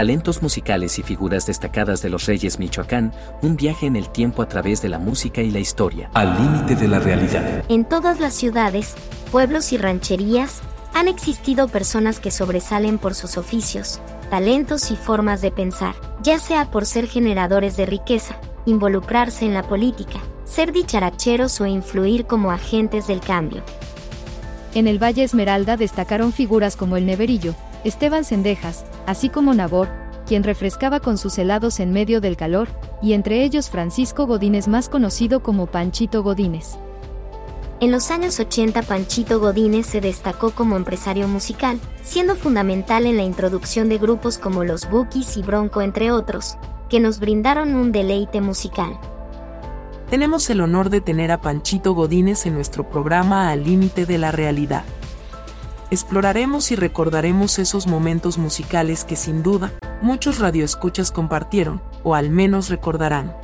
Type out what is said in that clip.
talentos musicales y figuras destacadas de los Reyes Michoacán, un viaje en el tiempo a través de la música y la historia. Al límite de la realidad. En todas las ciudades, pueblos y rancherías, han existido personas que sobresalen por sus oficios, talentos y formas de pensar, ya sea por ser generadores de riqueza, involucrarse en la política, ser dicharacheros o influir como agentes del cambio. En el Valle Esmeralda destacaron figuras como el Neverillo, Esteban Cendejas, así como Nabor, quien refrescaba con sus helados en medio del calor, y entre ellos Francisco Godínez más conocido como Panchito Godínez. En los años 80 Panchito Godínez se destacó como empresario musical, siendo fundamental en la introducción de grupos como los Bookies y Bronco entre otros, que nos brindaron un deleite musical. Tenemos el honor de tener a Panchito Godínez en nuestro programa Al Límite de la Realidad. Exploraremos y recordaremos esos momentos musicales que sin duda muchos radioescuchas compartieron, o al menos recordarán.